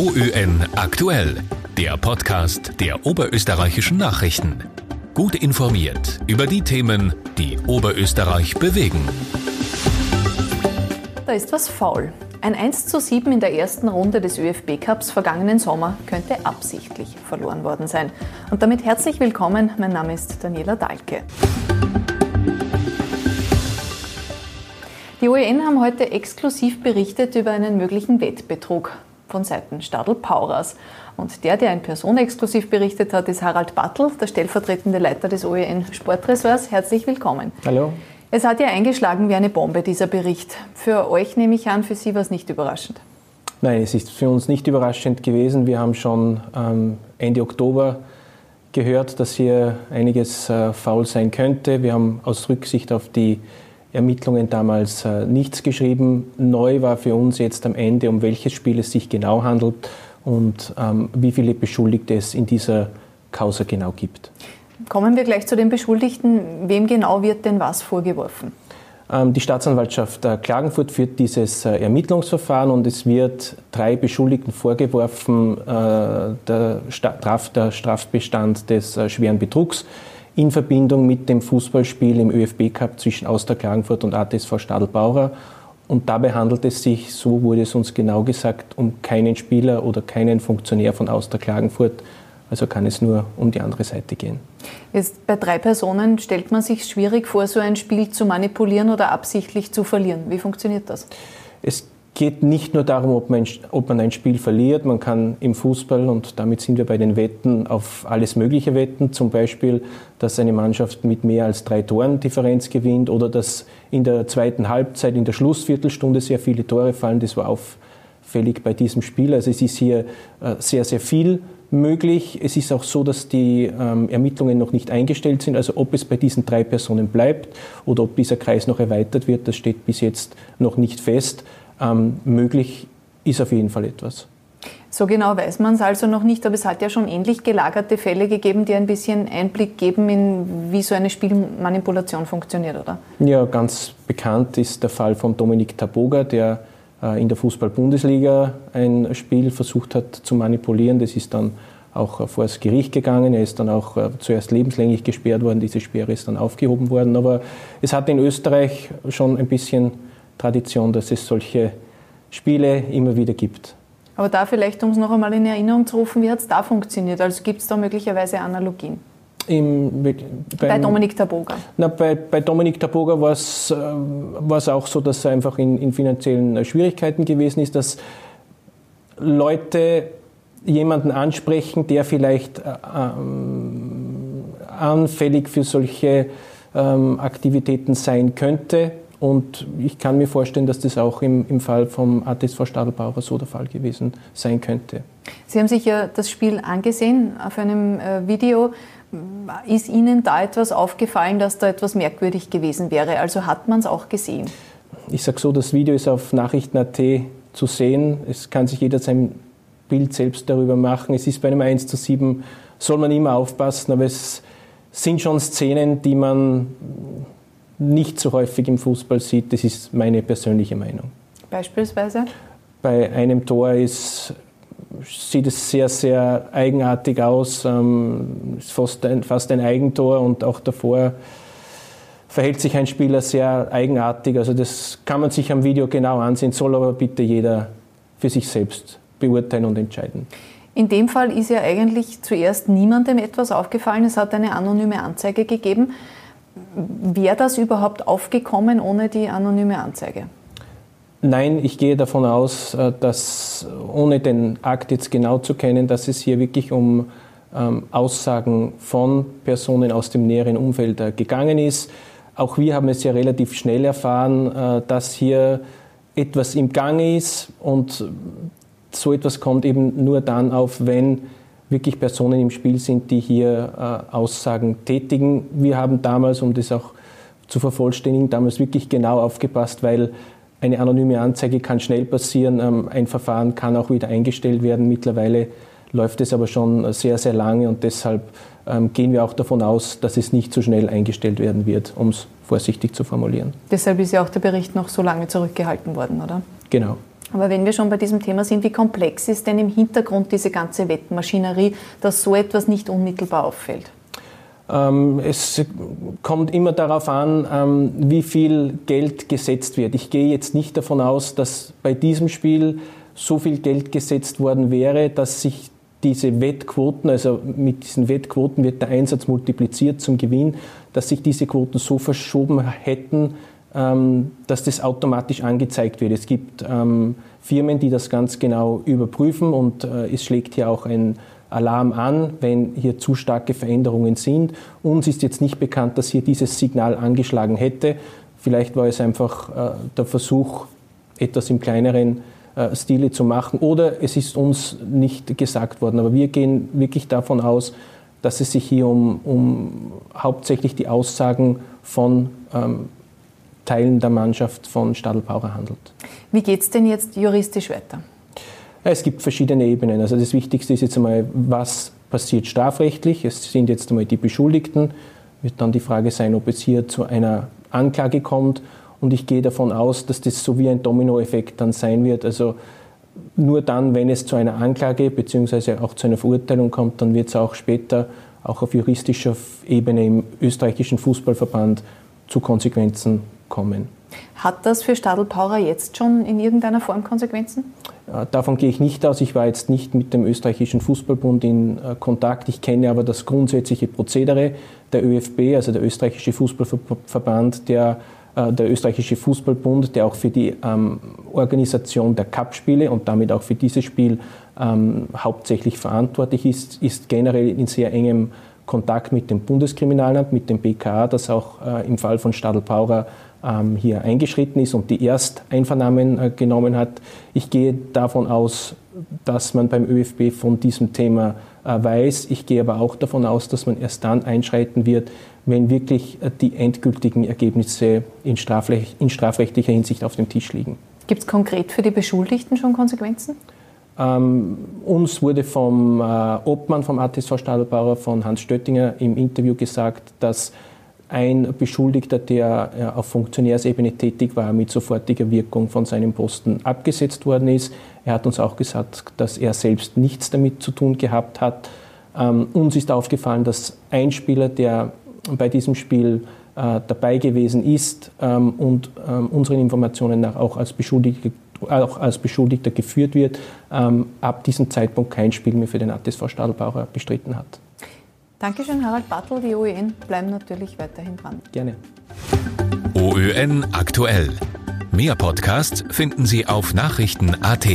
OÖN aktuell, der Podcast der oberösterreichischen Nachrichten. Gut informiert über die Themen, die Oberösterreich bewegen. Da ist was faul. Ein 1 zu 7 in der ersten Runde des ÖFB Cups vergangenen Sommer könnte absichtlich verloren worden sein. Und damit herzlich willkommen, mein Name ist Daniela Dahlke. Die OEN haben heute exklusiv berichtet über einen möglichen Wettbetrug von Seiten Stadl Pauras. Und der, der in Person exklusiv berichtet hat, ist Harald Battel, der stellvertretende Leiter des OEN Sportressorts. Herzlich willkommen. Hallo. Es hat ja eingeschlagen wie eine Bombe, dieser Bericht. Für euch nehme ich an, für Sie war es nicht überraschend. Nein, es ist für uns nicht überraschend gewesen. Wir haben schon ähm, Ende Oktober gehört, dass hier einiges äh, faul sein könnte. Wir haben aus Rücksicht auf die Ermittlungen damals äh, nichts geschrieben. Neu war für uns jetzt am Ende, um welches Spiel es sich genau handelt und ähm, wie viele Beschuldigte es in dieser Causa genau gibt. Kommen wir gleich zu den Beschuldigten. Wem genau wird denn was vorgeworfen? Ähm, die Staatsanwaltschaft äh, Klagenfurt führt dieses äh, Ermittlungsverfahren und es wird drei Beschuldigten vorgeworfen, äh, der, Straf, der Strafbestand des äh, schweren Betrugs in Verbindung mit dem Fußballspiel im ÖFB Cup zwischen Austria Klagenfurt und ATSV Stadelbauer. Und dabei handelt es sich, so wurde es uns genau gesagt, um keinen Spieler oder keinen Funktionär von Austria Klagenfurt. Also kann es nur um die andere Seite gehen. Jetzt bei drei Personen stellt man sich schwierig vor, so ein Spiel zu manipulieren oder absichtlich zu verlieren. Wie funktioniert das? Es geht nicht nur darum, ob man, ob man ein Spiel verliert. Man kann im Fußball, und damit sind wir bei den Wetten, auf alles Mögliche wetten. Zum Beispiel, dass eine Mannschaft mit mehr als drei Toren Differenz gewinnt oder dass in der zweiten Halbzeit, in der Schlussviertelstunde sehr viele Tore fallen. Das war auffällig bei diesem Spiel. Also es ist hier äh, sehr, sehr viel möglich. Es ist auch so, dass die ähm, Ermittlungen noch nicht eingestellt sind. Also ob es bei diesen drei Personen bleibt oder ob dieser Kreis noch erweitert wird, das steht bis jetzt noch nicht fest ähm, möglich ist auf jeden Fall etwas. So genau weiß man es also noch nicht, aber es hat ja schon ähnlich gelagerte Fälle gegeben, die ein bisschen Einblick geben in, wie so eine Spielmanipulation funktioniert, oder? Ja, ganz bekannt ist der Fall von Dominik Taboga, der äh, in der Fußball-Bundesliga ein Spiel versucht hat zu manipulieren. Das ist dann auch äh, vor das Gericht gegangen. Er ist dann auch äh, zuerst lebenslänglich gesperrt worden. Diese Sperre ist dann aufgehoben worden. Aber es hat in Österreich schon ein bisschen Tradition, dass es solche Spiele immer wieder gibt. Aber da vielleicht, um es noch einmal in Erinnerung zu rufen, wie hat es da funktioniert? Also gibt es da möglicherweise Analogien? Im, beim, bei Dominik Taboga? Na, bei, bei Dominik Taboga war es äh, auch so, dass er einfach in, in finanziellen Schwierigkeiten gewesen ist, dass Leute jemanden ansprechen, der vielleicht äh, ähm, anfällig für solche ähm, Aktivitäten sein könnte und ich kann mir vorstellen, dass das auch im, im Fall vom ATSV Stadelbauer so der Fall gewesen sein könnte. Sie haben sich ja das Spiel angesehen auf einem äh, Video. Ist Ihnen da etwas aufgefallen, dass da etwas merkwürdig gewesen wäre? Also hat man es auch gesehen? Ich sage so, das Video ist auf Nachrichten.at zu sehen. Es kann sich jeder sein Bild selbst darüber machen. Es ist bei einem 1 zu 7, soll man immer aufpassen, aber es sind schon Szenen, die man nicht so häufig im Fußball sieht. Das ist meine persönliche Meinung. Beispielsweise? Bei einem Tor ist, sieht es sehr, sehr eigenartig aus. Ähm, ist fast ein, fast ein Eigentor und auch davor verhält sich ein Spieler sehr eigenartig. Also das kann man sich am Video genau ansehen, soll aber bitte jeder für sich selbst beurteilen und entscheiden. In dem Fall ist ja eigentlich zuerst niemandem etwas aufgefallen. Es hat eine anonyme Anzeige gegeben. Wäre das überhaupt aufgekommen ohne die anonyme Anzeige? Nein, ich gehe davon aus, äh, dass ohne den Akt jetzt genau zu kennen, dass es hier wirklich um ähm, Aussagen von Personen aus dem näheren Umfeld äh, gegangen ist. Auch wir haben es ja relativ schnell erfahren, äh, dass hier etwas im Gange ist und so etwas kommt eben nur dann auf, wenn wirklich Personen im Spiel sind, die hier äh, Aussagen tätigen. Wir haben damals, um das auch zu vervollständigen, damals wirklich genau aufgepasst, weil eine anonyme Anzeige kann schnell passieren, ähm, ein Verfahren kann auch wieder eingestellt werden. Mittlerweile läuft es aber schon sehr, sehr lange und deshalb ähm, gehen wir auch davon aus, dass es nicht so schnell eingestellt werden wird, um es vorsichtig zu formulieren. Deshalb ist ja auch der Bericht noch so lange zurückgehalten worden, oder? Genau. Aber wenn wir schon bei diesem Thema sind, wie komplex ist denn im Hintergrund diese ganze Wettmaschinerie, dass so etwas nicht unmittelbar auffällt? Ähm, es kommt immer darauf an, ähm, wie viel Geld gesetzt wird. Ich gehe jetzt nicht davon aus, dass bei diesem Spiel so viel Geld gesetzt worden wäre, dass sich diese Wettquoten, also mit diesen Wettquoten wird der Einsatz multipliziert zum Gewinn, dass sich diese Quoten so verschoben hätten, dass das automatisch angezeigt wird. Es gibt ähm, Firmen, die das ganz genau überprüfen und äh, es schlägt hier auch ein Alarm an, wenn hier zu starke Veränderungen sind. Uns ist jetzt nicht bekannt, dass hier dieses Signal angeschlagen hätte. Vielleicht war es einfach äh, der Versuch, etwas im kleineren äh, Stile zu machen oder es ist uns nicht gesagt worden. Aber wir gehen wirklich davon aus, dass es sich hier um, um hauptsächlich die Aussagen von ähm, Teilen der Mannschaft von Stadelpaurer handelt. Wie geht es denn jetzt juristisch weiter? Es gibt verschiedene Ebenen. Also das Wichtigste ist jetzt einmal, was passiert strafrechtlich. Es sind jetzt einmal die Beschuldigten. Wird dann die Frage sein, ob es hier zu einer Anklage kommt und ich gehe davon aus, dass das so wie ein Dominoeffekt dann sein wird. Also nur dann, wenn es zu einer Anklage bzw. auch zu einer Verurteilung kommt, dann wird es auch später auch auf juristischer Ebene im österreichischen Fußballverband zu Konsequenzen kommen. Hat das für Stadl Paurer jetzt schon in irgendeiner Form Konsequenzen? Davon gehe ich nicht aus. Ich war jetzt nicht mit dem österreichischen Fußballbund in äh, Kontakt. Ich kenne aber das grundsätzliche Prozedere der ÖFB, also der österreichische Fußballverband, der äh, der österreichische Fußballbund, der auch für die ähm, Organisation der Cup-Spiele und damit auch für dieses Spiel ähm, hauptsächlich verantwortlich ist, ist generell in sehr engem Kontakt mit dem Bundeskriminalamt, mit dem BKA, das auch äh, im Fall von Stadl Paurer hier eingeschritten ist und die Ersteinvernahmen äh, genommen hat. Ich gehe davon aus, dass man beim ÖFB von diesem Thema äh, weiß. Ich gehe aber auch davon aus, dass man erst dann einschreiten wird, wenn wirklich äh, die endgültigen Ergebnisse in, strafrecht, in strafrechtlicher Hinsicht auf dem Tisch liegen. Gibt es konkret für die Beschuldigten schon Konsequenzen? Ähm, uns wurde vom äh, Obmann vom ATSV Stadelbauer, von Hans Stöttinger, im Interview gesagt, dass ein Beschuldigter, der äh, auf Funktionärsebene tätig war, mit sofortiger Wirkung von seinem Posten abgesetzt worden ist. Er hat uns auch gesagt, dass er selbst nichts damit zu tun gehabt hat. Ähm, uns ist aufgefallen, dass ein Spieler, der bei diesem Spiel äh, dabei gewesen ist ähm, und ähm, unseren Informationen nach auch als Beschuldigter, auch als Beschuldigter geführt wird, ab diesem Zeitpunkt kein Spiel mehr für den ATSV Stadelbauer bestritten hat. Dankeschön, Harald Bartel. Die OEN bleiben natürlich weiterhin dran. Gerne. OÖN aktuell. Mehr Podcasts finden Sie auf Nachrichten.at.